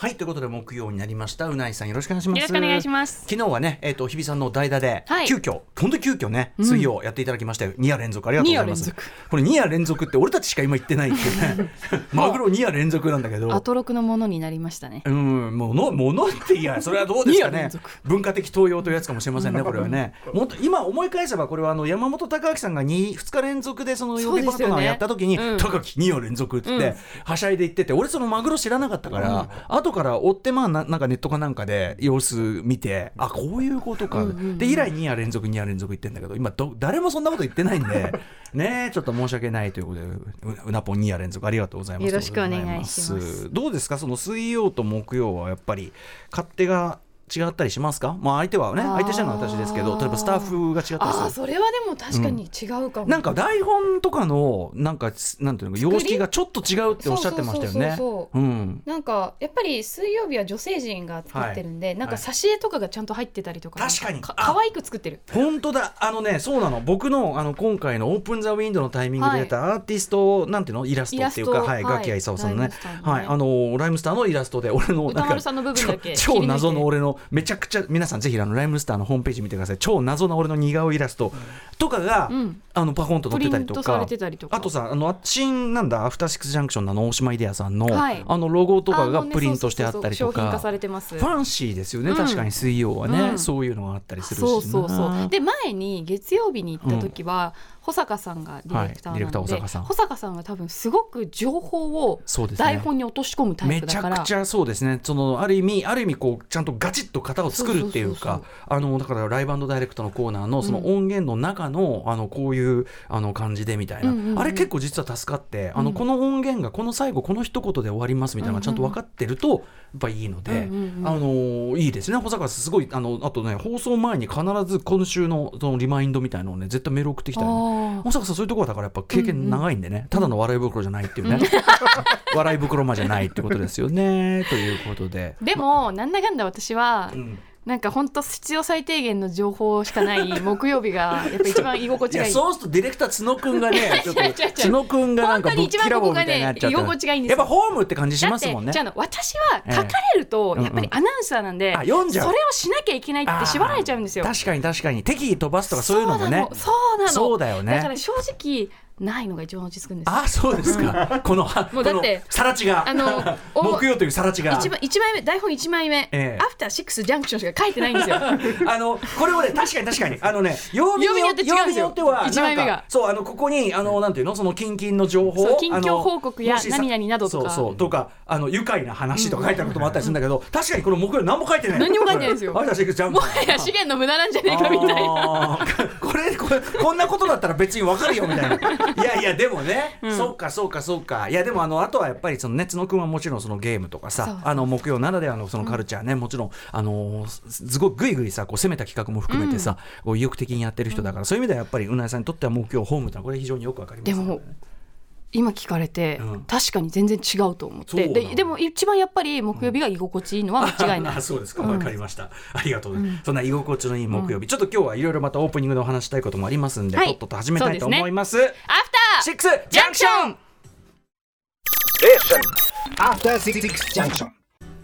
はいということで木曜になりました。うないさんよろしくお願いします。よろしくお願いします。昨日はねえっ、と日比さんの代打で、はい。急遽本当に急遽ねうん。水曜やっていただきましたよ、2夜連続ありがとうございます。これ2夜連続って俺たちしか今言ってないっていうね。マグロ2夜連続なんだけど。アトロクのものになりましたね。うん、もの、ものっていや、それはどうですかね。文化的東洋というやつかもしれませんね、これはね。もっと今思い返せば、これはあの山本隆明さんが 2, 2日連続でその曜日パートナーをやった時に、ねうん。高木2夜連続って言って、うん。はしゃいで言ってて、俺そのマグロ知らなかったから、後から追ってまあななんかネットかなんかで様子見て、あこういうことか。うんうんうん。で以来2夜連続2夜連続言ってんだけど、今ど誰もそんなこと言ってないんで、ねちょっと申し訳ないということで、ううなぽん2夜連続。ありがとうございます。よろしくお願いします。どうですか？その水曜と木曜はやっぱり勝手が違ったりしますか？まあ相手はね相手してるのは私ですけど例えばスタッフが違ったりする。それはでも確かに違うかも、なんか台本とかのなんかなんていうの様式がちょっと違うっておっしゃってましたよね。なんかやっぱり水曜日は女性陣が作ってるんで、なんか挿絵とかがちゃんと入ってたりとか確かに。かあ可愛く作ってる。本当だ。あのねそうなの。僕のあの今回のオープンザウィンドウのタイミングで出たアーティスト、なんていうの？イラストっていうかはいはい。ガキヤイサオさんのね。ね。はい。あのライムスターのイラストで俺の歌丸さんの部分だけ超超謎の俺のめちゃくちゃ皆さんぜひあのライムスターのホームページ見てください。超謎な俺の似顔絵イラスト。とかが、うん。あのパコンと載ってたりとか。プリントされてたりとか。あとさあの新なんだアフターシックスジャンクションの大島イデアさんの、はい。あのロゴとかがプリントしてあったりとか。そうそうそう商品化されてます。ファンシーですよね、うん。確かに水曜はね、うん。そういうのがあったりするしそうそうそなう。で前に月曜日に行った時は、保坂さんがディレクターなので、保坂さん。保坂さんは多分すごく情報を台本に落とし込むタイめプだから。ちゃくちゃそうですね。そのある意味ある意味こうちゃんとガチッと型を作るっていうかあのだからライブダイレクトのコーナーのその音源の中の,、あのこういうあの感じでみたいな、うんうんうん。あれ結構実は助かってあのうん。この音源がこの最後この一言で終わりますみたいなちゃんと分かってるとやっぱいいので、うんうんうん。あのいいですね。保坂さんすごいあのあとね放送前に必ず今週のそのリマインドみたいのをね絶対メール送ってきたよね。あ保坂さんそういうところだからやっぱ経験長いんでね、ただの笑い袋じゃないっていうね。笑い袋間じゃないってことですよね。ということで。ーでもなんだかんだ私はうんなんか本当必要最低限の情報しかない 木曜日がやっぱ一番居心地がいい。そう するとディレクター角くんがね 角くんがなんかぶっきらぼうみたいになっちゃった。居心地がいいんですやっよぱホームって感じしますもんね。てじゃあ私は書かれるとええやっぱりアナウンサーなんで、あ読んじゃう。それをしなきゃいけないって縛られちゃうんですよ。確かに確かに。適宜飛ばすとかそういうのもね。そうなの。そうだよね。だから正直ないのが一番落ち着くんです。よあそうですか。この はもうだってさら地が。あの お木曜というさら地が。一番一枚目台本一枚目、ええ。アフターシックスジャンクションしか書いてないんですよ。あのこれをね確かに確かに。あのね曜日によって曜日によっては一枚目が。そうあのここにあのなんていうの？その近々の情報？近況報告や何々などとか。そうそう。とかあの愉快な話とか書いてあることもあったりするんだけど、確かにこの木曜何も書いてない。何にも書いてないですよ。あれだシックスジャンプもはや資源の無駄なんじゃねえかみたいな。これこれこんなことだったら別にわかるよみたいないやいやでもね、そうかそうかそうか。いやでもあのあとはやっぱりそのね角くんはもちろんそのゲームとかさあの木曜ならではのそのカルチャーね、もちろんあのーすすごいぐいぐいさこう攻めた企画も含めてさ、こう意欲的にやってる人だから、そういう意味ではやっぱりうなえさんにとっては木曜ホームってのはこれ非常によくわかりますよね。でも今聞かれて、うん。確かに全然違うと思って。ででも一番やっぱり木曜日が居心地いいのは間違いない。あ そうですか、うん。わかりました。ありがとうございます。そんな居心地のいい木曜日、ちょっと今日はいろいろまたオープニングでお話したいこともありますんで、はい。とっとと始めたいと思います。アフターシックスジャンクション。After Six Junction.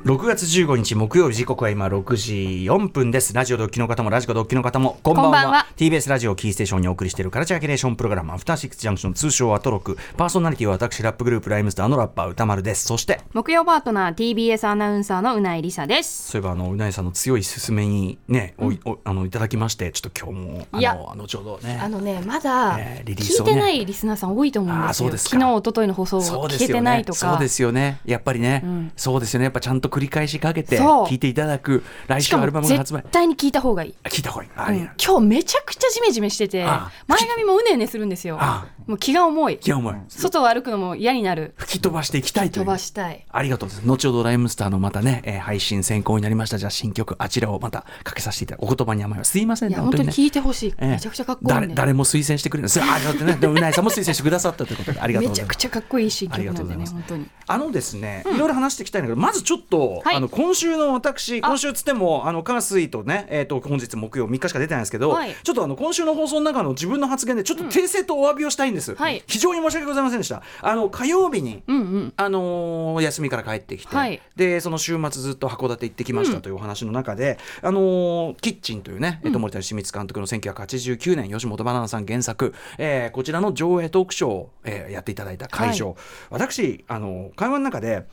6月15日木曜日時刻は今6時4分です。ラジオドッキの方もラジコドッキの方もこんばんは。こんばんは。TBS ラジオキーステーションにお送りしているカルチャーキュレーションプログラムアフターシックスジャンクション通称アトロク。パーソナリティは私ラップグループライムスターのラッパー歌丸です。そして木曜パートナー TBS アナウンサーのうないりさです。そういえばあのうなえさんの強い勧めにね、おいおあのいただきましてちょっと今日もあいや。の後ほどね。あのねまだえーね。聞いてないリスナーさん多いと思うんですよ。あーそうですか。昨日一昨日の放送を聞けてないとか。そうですよね。やっぱりね、うん。そうですよね。やっぱちゃんと繰り返しかけて聞いていただく来週アルバムが発売。絶対に聞いた方がいい。あ聞いた方がいい。あうん。今日めちゃくちゃジメジメしててあ前髪もうねうねするんですよ。あもう気が重いいやお前外を歩くのも嫌になる吹き飛ばしていきたいと飛ばしたいありがとうございます。後ほどライムスターのまたね、えー配信先行になりました。じゃあ新曲、あちらをまたかけさせていただく。お言葉に甘います。すいませんね、本当にね。聞いてほしい、ええめちゃくちゃかっこいいんで誰誰も推薦してくれない。それありがとうね。でもうないさんも推薦してくださったということで、ありがとうございます。めちゃくちゃかっこいい新曲なんでね本当にあのですね、いろいろ話していきたいんだけど、まずちょっと、はいあの今週の私、あ今週つっても、あの火水とね、えっ、と本日木曜3日しか出てないんですけど、はいちょっとあの今週の放送の中の自分の発言でちょっと訂正とお詫びをしたいんです、はい。非常に申し訳ございませんでした。あの火曜日にうんうん。あのー休みから帰ってきて、はい。でその週末ずっと函館行ってきましたというお話の中で、あのーキッチンというね、えっと森田清光監督の1989年吉本ばなナさん原作、えーこちらの上映トークショーを、えーやっていただいた会場、私あの会話の中で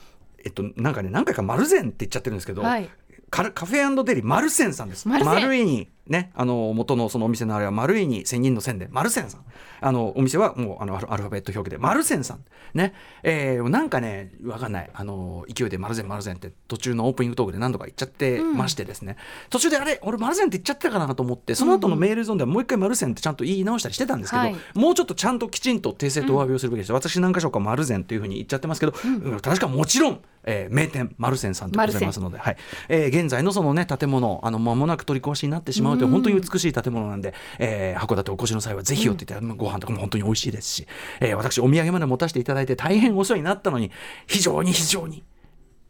えっとなんかね何回か「丸善」って言っちゃってるんですけど、はい。カカフェデリマルセンさんです。丸いにねあの元のそのお店のあれは丸いに千人の線でマルセンさん。あのお店はもうあのアルファベット表記でマルセンさん。ね、えーなんかねわかんない。あの勢いでマルセンマルセンって途中のオープニングトークで何度か言っちゃってましてですね、途中であれ俺マルセンって言っちゃったかなと思ってその後のメールゾーンではもう一回マルセンってちゃんと言い直したりしてたんですけど、はい。もうちょっとちゃんときちんと訂正とお詫びをするべきです、私何箇所かマルゼンというふうに言っちゃってますけど、うん。確かもちろん、えー名店マルセンさんでございますので、はい。えー現在のそのね建物あの間もなく取り壊しになってしまう本当に美しい建物なんで、えー函館お越しの際はぜひ寄っていただいて、ご飯とかも本当に美味しいですし、えー私お土産まで持たせていただいて大変お世話になったのに非常に非常に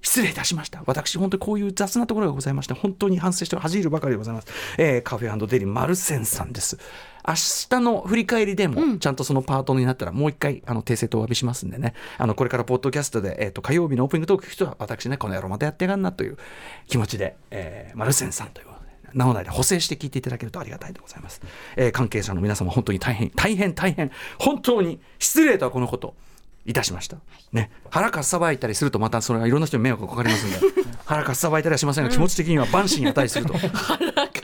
失礼いたしました。私、本当にこういう雑なところがございまして、本当に反省して恥じるばかりでございます。えーカフェデリマルセンさんです。明日の振り返りでも、ちゃんとそのパートになったら、もう一回、あの、訂正とお詫びしますんでね。あの、これからポッドキャストで、えっ、と、火曜日のオープニングトーク聞く人は、私ね、この野郎またやってやがんなという気持ちで、えーマルセンさんという。なので補正して聞いていただけるとありがたいでございます。えー関係者の皆様、本当に大変、大変、大変、本当に失礼とはこのこと。いたしました。ね、腹かっさばいたりするとまたそれはいろんな人に迷惑がかかりますんで。腹かっさばいたりはしませんが気持ち的には万死に値すると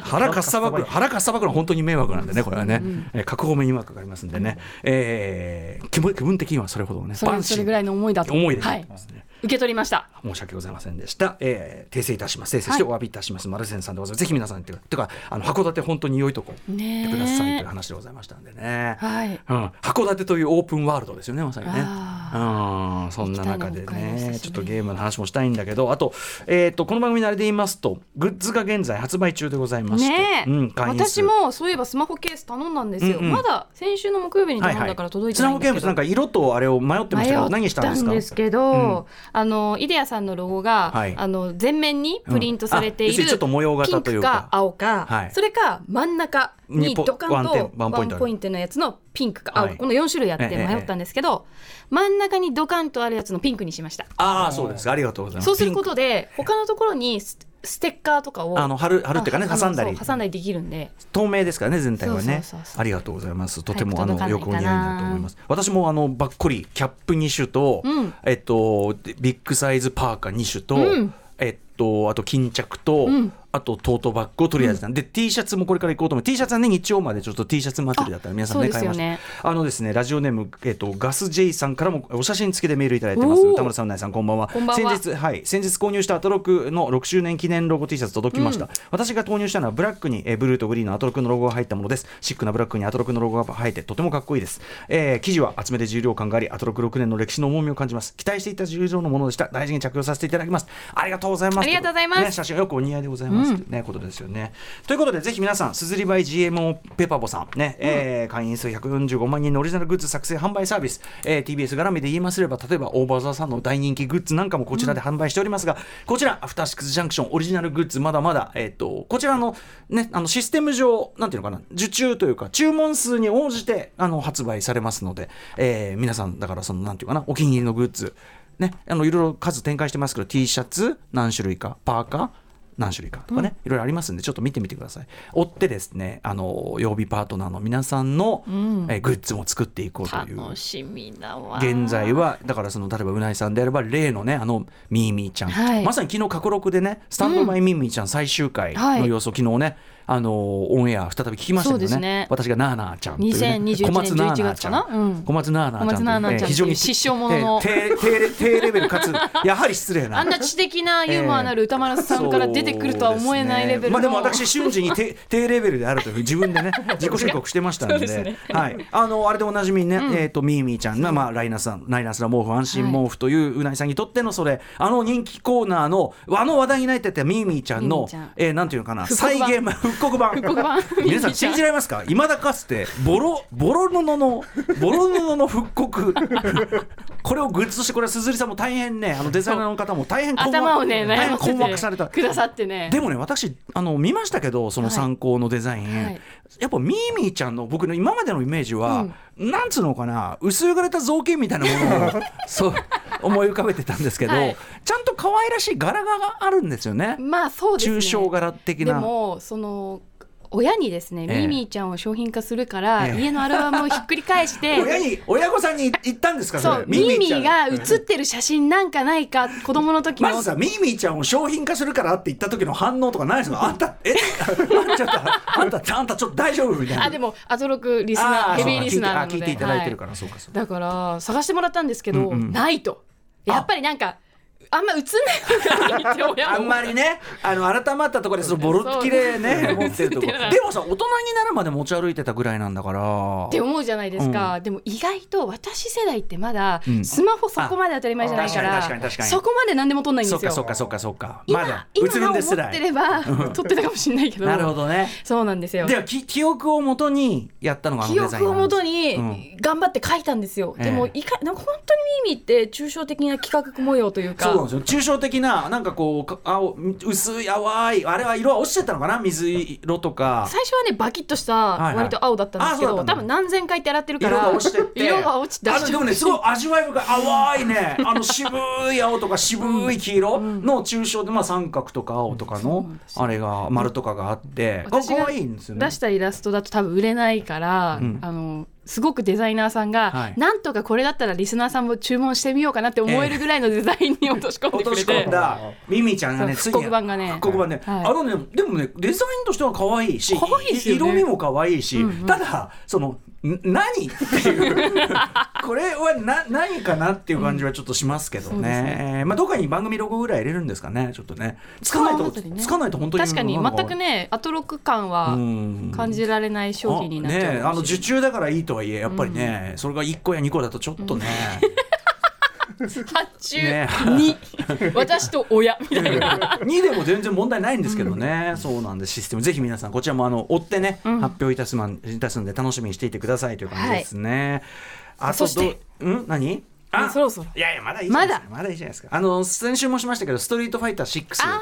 腹かっさばく腹かっさばくのは本当に迷惑なんでねこれはね、えー各方面に迷惑がかかりますんでね、えー気分的にはそれほどねそれ万死。それぐらいの思いだと。思いではいございますね受け取りました。申し訳ございませんでした。えー訂正いたします。訂正してお詫びいたします。マルセンさんでございます。ぜひ皆さんってい。うか、あの函館本当に良いとこ行ってくださいという話でございましたんでね。はい。うん、函館というオープンワールドですよね、まさにね。あうん、そんな中でねね。ちょっとゲームの話もしたいんだけど、あと、えっ、と、この番組のあれで言いますと、グッズが現在発売中でございまして、ねえ、うん、私もそういえばスマホケース頼んだんですよ、うん。うんまだ先週の木曜日に頼んだから届いてスマホないんですけど、ゲームなんか色とあれを迷ってましたけど、何したんですか迷ったんですけど、あのイデアさんのロゴが、はい。あの全面にプリントされているる、にちょっと模様型というか。ピンクか青か、はい。それか真ん中にドカンとワンポイントのやつのピンクか青か、はい。この4種類あってええ迷ったんですけど、真ん中にドカンとあるやつのピンクにしました。ああ、そうです。か。ありがとうございます。そうすることで他のところにスステッカーとかをあの貼る貼るっていうかねあ挟んだり。挟んだりできるんで。透明ですからね全体はね。ありがとうございます。とてもあのよくお似合いになると思います。私もあのばっこりキャップ2種と、うん。えっとでビッグサイズパーカー2種と、うん。えっとあと巾着と、うん。あとトートバッグをとりあえずな。ん。で、T シャツもこれから行こうと思う。T シャツはね日曜までちょっと T シャツ祭りだったら皆さんね買いました。あのですねラジオネーム、えっと、ガス J さんからもお写真付きでメールいただいてます。おー。田村さんうないさんこんばんは。こんばんは。先日はい。先日購入したアトロクの6周年記念ロゴ T シャツ届きました、私が購入したのはブラックに、えーブルーとグリーンのアトロクのロゴが入ったものです。シックなブラックにアトロクのロゴが入ってとてもかっこいいです、えー生地は厚めで重量感がありアトロク6年の歴史の重みを感じます。期待していた重量のものでした。大事に着用させていただきます。ありがとうございます。ありがとうございます。ね、写真よくお似合いでございます、ねことですよね。ということでぜひ皆さんすずりバイ GMO ペパボさんね、えー会員数145万人のオリジナルグッズ作成販売サービス、えー TBS 絡みで言いますれば例えば OVER THE SUN の大人気グッズなんかもこちらで販売しておりますが、こちらアフターシックスジャンクションオリジナルグッズまだまだ、えー、とこちらの,、ね、あのシステム上なんていうのかな受注というか注文数に応じてあの発売されますので、えー皆さんだからそのなんていうかなお気に入りのグッズね、あのいろいろ数展開してますけど T シャツ何種類かパーカー何種類かとかね、いろいろありますんでちょっと見てみてください。追ってですねあの曜日パートナーの皆さんの、えグッズも作っていこうという。楽しみだわ。現在はだからその例えばうないさんであれば例のねあのミーミーちゃん、はい。まさに昨日過去録でねスタンドバイミーミーちゃん最終回の様子を昨日ね、あのオンエア再び聞きましたけどね。ね。私がナーナーちゃんという、ね、2021小松ナーナー11月かな？うん。小松ナーナーちゃんう小松ナーナーちゃん非常に失笑者の。えー低低低レベルかつやはり失礼な。あんな知的なユーモアなる歌丸さんから出てくるとは思えないレベルの、まあでも私瞬時に低低レベルであるというふうに自分でね 自己申告してましたんで。はい。あのあれでおなじみにね、えっ、とミーミーちゃんがまあライナスさんライナスラ毛布安心毛布といううないさんにとってのそれ。あの人気コーナーのあの話題になってたミーミーちゃんのミーミーちゃん。えーなんていうのかな再現刻版。復刻版。皆さん信じられますか？いまだかつてボロボロ布のボロ布の復刻。これをグッズとしてこれは鈴木さんも大変ね。あのデザイナーの方も大変困惑頭をね大変困惑された。てくださってね。でもね私あの見ましたけどその参考のデザイン、はいやっぱミーミーちゃんの僕の今までのイメージは、なんつうのかな薄汚れた造形みたいなものを そう思い浮かべてたんですけど、はい。ちゃんと可愛らしい柄があるんですよね。まあそうですね。抽象柄的でなもその親にですね、ええ。ミミィちゃんを商品化するから、ええ。家のアルバムをひっくり返して 親に親御さんに言ったんですかそうミミちゃん。ィが写ってる写真なんかないか子供の時の、まずさミーミーちゃんを商品化するからって言った時の反応とかないですか？あんたえ？あんちょっとあんたあんたちょっと大丈夫みたいな。あでもアトロクリスナあーヘビーリスナーなので。聞いて聞いただいてるかはら、そうかそうだから探してもらったんですけど、うんうん。ないと。やっぱりなんかあんま映んないあんまりねあの改まったところでそのボロッきれね 持ってるとこ。でもさ大人になるまで持ち歩いてたぐらいなんだから。って思うじゃないですか、でも意外と私世代ってまだうん。スマホそこまで当たり前じゃないから、そこまで何でも撮んないんですよ。かそっかそっかそっか。今、まだ今映るんですらってれば 撮ってたかもしれないけど。なるほどね。そうなんですよ。ではき記憶をもとにやったのがあの記憶をもとうん。に頑張って書いたんですよ、ええ。でもいかなんか本当にミミって抽象的な企画模様というかそうなんですよ。抽象的ななんかこうか青薄い淡いあれは色は落ちてたのかな？水色とか。最初はねバキッとしたはい割と青だったんですけど、あそうだったんだ。多分何千回って洗ってるから色が落ちてって。色が落ちてあのでもねすごい味わい深い淡いね。あの渋い青とか渋い黄色の抽象で、まあ、三角とか青とかのあれが丸とかがあって。か私が出したイラストだと多分売れないから、うん。あのすごくデザイナーさんが、はい。なんとかこれだったらリスナーさんも注文してみようかなって思えるぐらいのデザインに落とし込んで落としくれて込んだ。ミミちゃんがねそうついに復刻版がね。復刻版ね、はいあのねでもねデザインとしては可愛いし可愛いですよね。色味も可愛いし、うんうん。ただそのん何？っていうこれはな何かなっていう感じはちょっとしますけどうんそうですね,、まあどっかに番組ロゴぐらい入れるんですかね。ちょっとね。つかないと、つかないと本当に確かに全くねアトロック感はうん。感じられない商品になっちゃうあねあの受注だからいいとはいえやっぱりね、それが1個や2個だとちょっとね、発注ね。に私と親みたいな。2でも全然問題ないんですけどね、そうなんです。システム。ぜひ皆さんこちらもあの追ってね、うん。発表いたすまんいたすんで楽しみにしていてくださいという感じですね、あとそしてどうん？何？あそろそろ。いやいやまだいいじゃないですか。まだ。いいじゃないですか。あの先週もしましたけど「ストリートファイター6」あ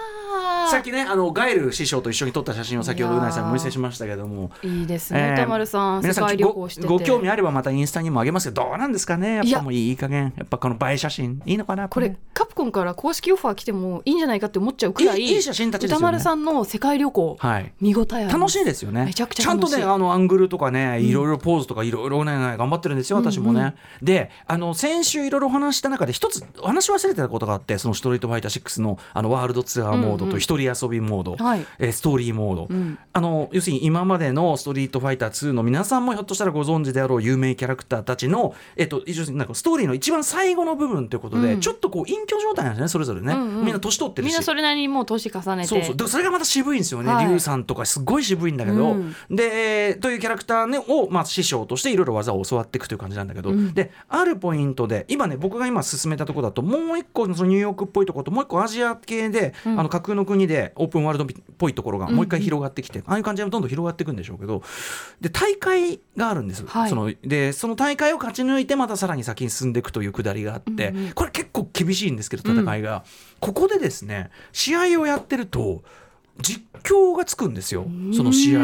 さっきねあのガエル師匠と一緒に撮った写真を先ほどうなぎさんにお見せしましたけども。いいですね、えー歌丸さん。皆世界旅行してて。ごご興味あればまたインスタにもあげますけどどうなんですかね？や。っぱもういい加減。やっぱこの映え写真いいのかな？これカプコンから公式オファー来てもいいんじゃないかって思っちゃうくらいいい写真たちですよね。歌丸さんの世界旅行、はい。見応え楽しいですよね。めちゃくちゃちゃんとねあのアングルとかねいろいろポーズとかいろいろね頑張ってるんですよ。私もね、であの先週いろいろお話した中で一つお話し忘れてたことがあってその「ストリートファイター6」のあのワールドツアーモードと一人遊びモード、はい。えーストーリーモード、うん。あの要するに今までの「ストリートファイター2」の皆さんもひょっとしたらご存知であろう有名キャラクターたちの、えっと、なんかストーリーの一番最後の部分ということで、うん。ちょっとこう隠居状態なんですねそれぞれね、うんうんみんな年取ってるし。みんなそれなりにもう年重ねてそうそうでそれがまた渋いんですよね、はい。リュウさんとかすごい渋いんだけど、うん。でというキャラクター、ね、を、まあ、師匠としていろいろ技を教わっていくという感じなんだけど、うん。であるポイントで今ね僕が今進めたところだともう一個そのニューヨークっぽいところともう一個アジア系で、うん。あの架空の国でオープンワールドっぽいところがもう一回広がってきて、ああいう感じでどんどん広がっていくんでしょうけどで大会があるんです、はい。そのでその大会を勝ち抜いてまたさらに先に進んでいくというくだりがあって、うんうんこれ結構厳しいんですけど戦いが、ここでですね試合をやってると実況がつくんですよ。その試合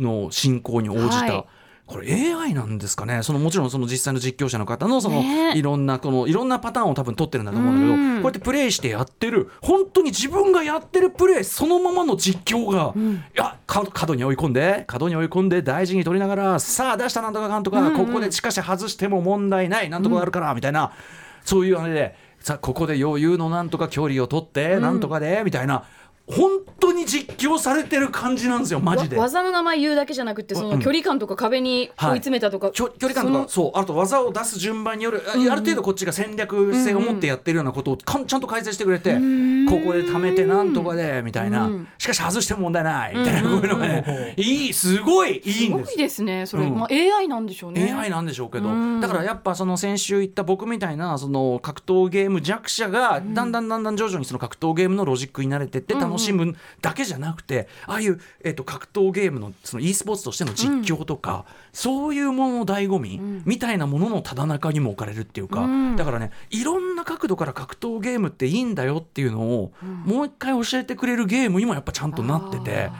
の進行に応じた。はいこれ AI なんですかね。そのもちろんその実際の実況者の方のそのね。いろんなこのいろんなパターンを多分取ってるんだと思うんだけどうん。こうやってプレイしてやってる本当に自分がやってるプレイそのままの実況が、いやか角に追い込んで角に追い込んで大事に取りながらさあ出したなんとかかんとか、うんうん。ここでしかし外しても問題ないなんとかあるから、みたいなそういうあれでさあここで余裕のなんとか距離を取って、なんとかでみたいな本当に実況されてる感じなんですよマジで。わ技の名前言うだけじゃなくてその距離感とか壁に追い詰めたとか、きょ距離感とかそうあと技を出す順番による、あある程度こっちが戦略性を持ってやってるようなことをかんちゃんと解説してくれて、ここで貯めてなんとかでみたいな、うん。しかし外しても問題ないみたいなこういうのが。ね、いいすごいいいすごんです。いですねそれ、うん。まあ、AI なんでしょうね。AI なんでしょうけど、うん。だからやっぱその先週言った僕みたいなその格闘ゲーム弱者がだんだんだんだん徐々にその格闘ゲームのロジックに慣れてって楽しむだけじゃなくて、ああいう、えー、と格闘ゲームのその e スポーツとしての実況とか、そういうものの醍醐味、みたいなもののただ中にも置かれるっていうか、うん。だからねいろんな角度から格闘ゲームっていいんだよっていうのを、もう一回教えてくれるゲームにもやっぱちゃんとなってて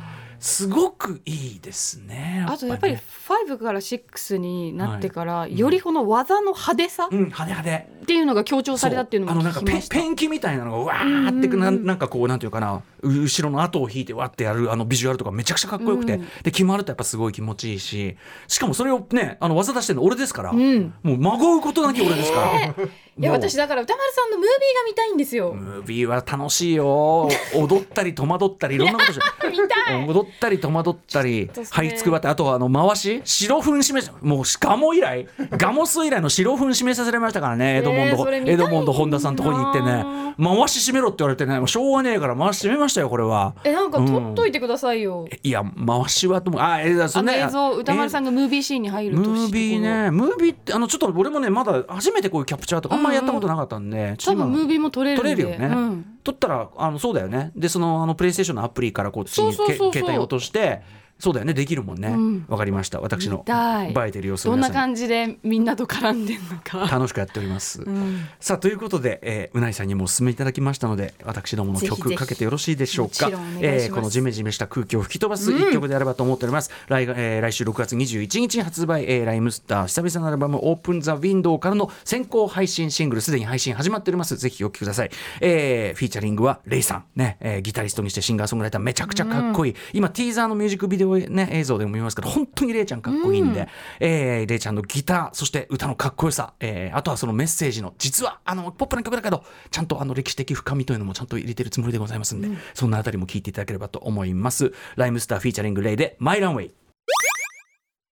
すごくいいですね。あとやっぱりね5から6になってから、よりこの技の派手さうん、派手派手。っていうのが強調されたっていうのあのなんかペンキみたいなのがわーってくななんかこうなんていうかな。う後ろの後を引いてわってやるあのビジュアルとかめちゃくちゃかっこよくて、うん。で決まるとやっぱすごい気持ちいいししかもそれをねあの技出してるの俺ですから、ん。もうまごうことなき俺ですから。いや私だから歌丸さんのムービーが見たいんですよ。ムービーは楽しいよ。踊ったり戸惑ったりいろんなことして見たい。踊ったり戸惑ったりちょっとそれ。這いつくばってあとはあの回し白粉示めもうガモ以来ガモス以来の白粉示めさせられましたからね。エドモンド、それ見たいエドモンド本田さんのとこに行ってね。回し締めろって言われてね。もうしょうがねえから回し締めましたよこれは。えなんか撮っといてくださいよ。いや回しはともあえそあのね映像歌丸さんがムービーシーンに入るとムービーねムービーってあのちょっと俺もねまだ初めてこういうキャプチャーとかあんまりやったことなかったんで、ちょっと今多分ムービーも撮れる。撮れるよね、うん。撮ったらあのそうだよね。でそのあのプレイステーションのアプリからこっちにそうそうそうそう。け携帯を落としてそうだよね。できるもんね。わ、ん。かりました。私の映えてる様子をどんな感じでみんなと絡んでんのか。楽しくやっております、うん。さあということで、えーうないさんにもお勧めいただきましたので私どもの曲かけてよろしいでしょうか。えーこのジメジメした空気を吹き飛ばす一曲であればと思っております、来がえー来週6月21日に発売、えーライムスター久々のアルバム「オープン・ザ・ウィンドウ」からの先行配信シングルすでに配信始まっております。ぜひお聴きください、えーフィーチャリングはレイさん。ね、えーギタリストにしてシンガーソングライターめちゃくちゃかっこいい、今ティーザーのミュージックビデオ、ね、映像でも見ますけど本当にレイちゃんかっこいいんで、えーレイちゃんのギターそして歌のかっこよさ、えーあとはそのメッセージの実はあのポップな曲だけどちゃんとあの歴史的深みというのもちゃんと入れてるつもりでございますんで、そん。なあたりも聞いていただければと思います。ライムスター featuring Rei で My Runway。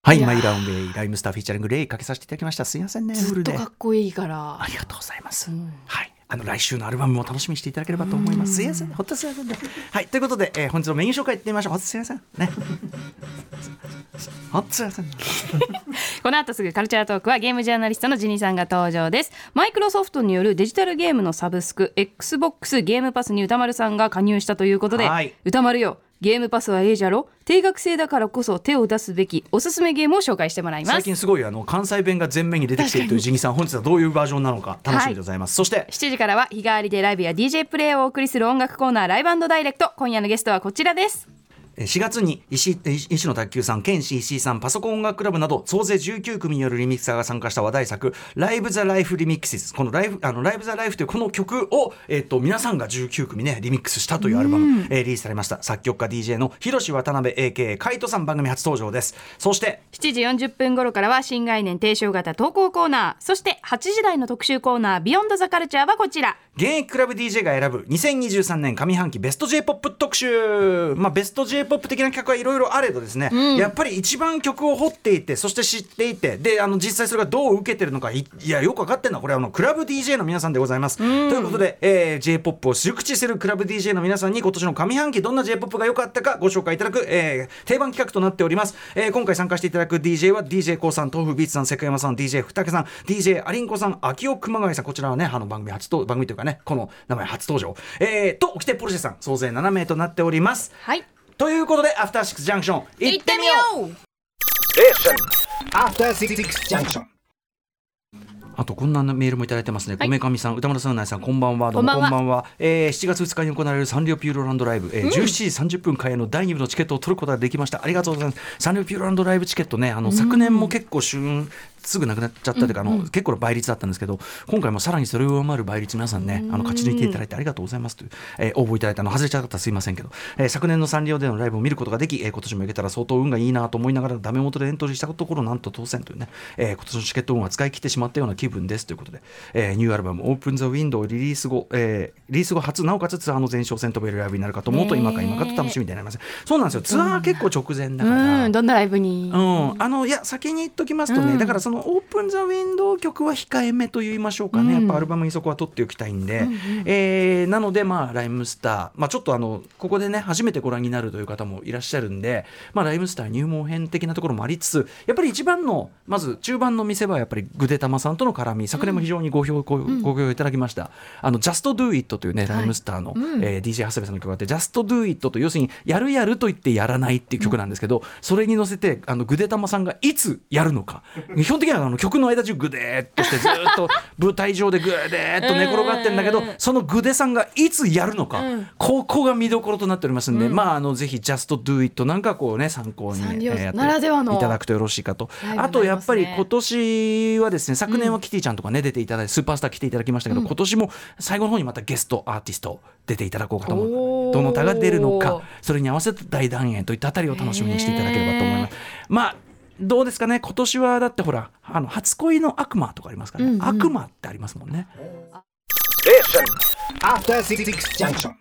はい My Runway ライムスター featuring Rei かけさせていただきました。すいませんねフずっとかっこいいから。あ。りがとうございます。ん。はい。あの来週のアルバムも楽しみにしていただければと思います。すいません。ほっとすいませんね。はい。ということで、えー本日のメイン紹介いってみましょう。ほっとすいません。ね。ほっとすいません。この後すぐカルチャートークはゲームジャーナリストのジニーさんが登場ですマイクロソフトによるデジタルゲームのサブスク XBOX ゲームパスに歌丸さんが加入したということで、はい歌丸よゲームパスはええじゃろ？定額制だからこそ手を出すべきおすすめゲームを紹介してもらいます。最近すごいあの関西弁が前面に出てきているというジギさん、本日はどういうバージョンなのか楽しみでございます。そして。7時からは日替わりでライブや DJ プレイをお送りする音楽コーナーライブダイレクト。今夜のゲストはこちらです。えー4月に石えー石野卓球さん、剣士石井さん、パソコン音楽クラブなど総勢19組によるリミクサーが参加した話題作「ライブ・ザ・ライフ・リミックス」このライブあのライブ・ザ・ライフというこの曲を、えー、と皆さんが19組ねリミックスしたというアルバム、えーリリースされました。作曲家 DJ の広志渡辺 AK カイトさん番組初登場です。そして7時40分頃からは新概念提唱型投稿コーナー。そして8時台の特集コーナービヨンドザカルチャーはこちら現役クラブ DJ が選ぶ2023年上半期ベスト J-POP 特集、まあ、ベスト J-POP 的な企画はいろいろあれどですね、やっぱり一番曲を掘っていてそして知っていてであの実際それがどう受けてるのかいいやよく分かってるのはこれはあのクラブ DJ の皆さんでございます。ということで、えー、J-POP を熟知するクラブ DJ の皆さんに今年の上半期どんな J-POP が良かったかご紹介いただく、えー定番企画となっております、えー今回参加していただく DJ は d j k o さん豆腐ビーツさん瀬山さん DJ ふたけさん DJ アリンコさん秋尾熊谷さんこちらはねあの番組初登番組というかねこの名前初登場、えー、と起きてポルシェさん総勢7名となっております。はい。ということでアフターシックスジャンクション行ってみよう。う After Six Junction. あとこんなメールもいただいてますね。はい。こめかみさん、歌丸さん、うないさん、こんばんは。どうもこんばんは。えー7月2日に行われるサンリオピューロランドライブ、えー17時30分開演の第2部のチケットを取ることができました。ありがとうございます。サンリオピューロランドライブチケットね、あの昨年も結構旬すぐなくなっちゃったというか、あの結構の倍率だったんですけど、今回もさらにそれを上回る倍率皆さんね、あの勝ち抜いていただいてありがとうございますという、えー応募いただいたの外れちゃったらすいませんけど、えー昨年のサンリオでのライブを見ることができ、えー今年も行けたら相当運がいいなと思いながらダメ元でエントリーしたところなんと当選というね、えー今年のチケット運は使い切ってしまったような気分ですということで、えーニューアルバム「オープン・ザ・ウィンドウ」リリース後、えーリリース後初なおかつツアーの前哨戦飛べるライブになるかと思うと今か今かと楽しみでなります。そうなんですよ。ツアー結構直前だから、んどんなライブに？うん、あのいや先に言っときますとね、うん。だからそそのオープン・ザ・ウィンドウ曲は控えめと言いましょうかね、やっぱアルバムにそこは取っておきたいんで、えーなのでまあライムスター、まあ、ちょっとあのここでね初めてご覧になるという方もいらっしゃるんで、まあ、ライムスター入門編的なところもありつつやっぱり一番のまず中盤の見せ場はやっぱりグデタマさんとの絡み。昨年も非常にご評,、ごご評いただきました「あの Just Do It」というねライムスターの、えー DJ 長谷部さんの曲があって「Just Do It」と要するにやるやると言ってやらないっていう曲なんですけど、それに乗せてあのグデタマさんがいつやるのか 的にはあの曲の間中グデーっとしてずっと 舞台上でグデーっと寝転がってるんだけどそのグデさんがいつやるのか、ここが見どころとなっておりますんで、まああのぜひ「Just Do It」なんかこうね参考に、サンリオやってならではのいただくとよろしいかと、ね。あとやっぱり今年はですね昨年はキティちゃんとかね出ていただいてスーパースター来ていただきましたけど、今年も最後の方にまたゲストアーティスト出ていただこうかと思うどの他が出るのかそれに合わせた大団円といったあたりを楽しみにしていただければと思います。まあどうですかね？今年はだってほらあの初恋の悪魔とかありますからね、悪魔ってありますもんね。Junction.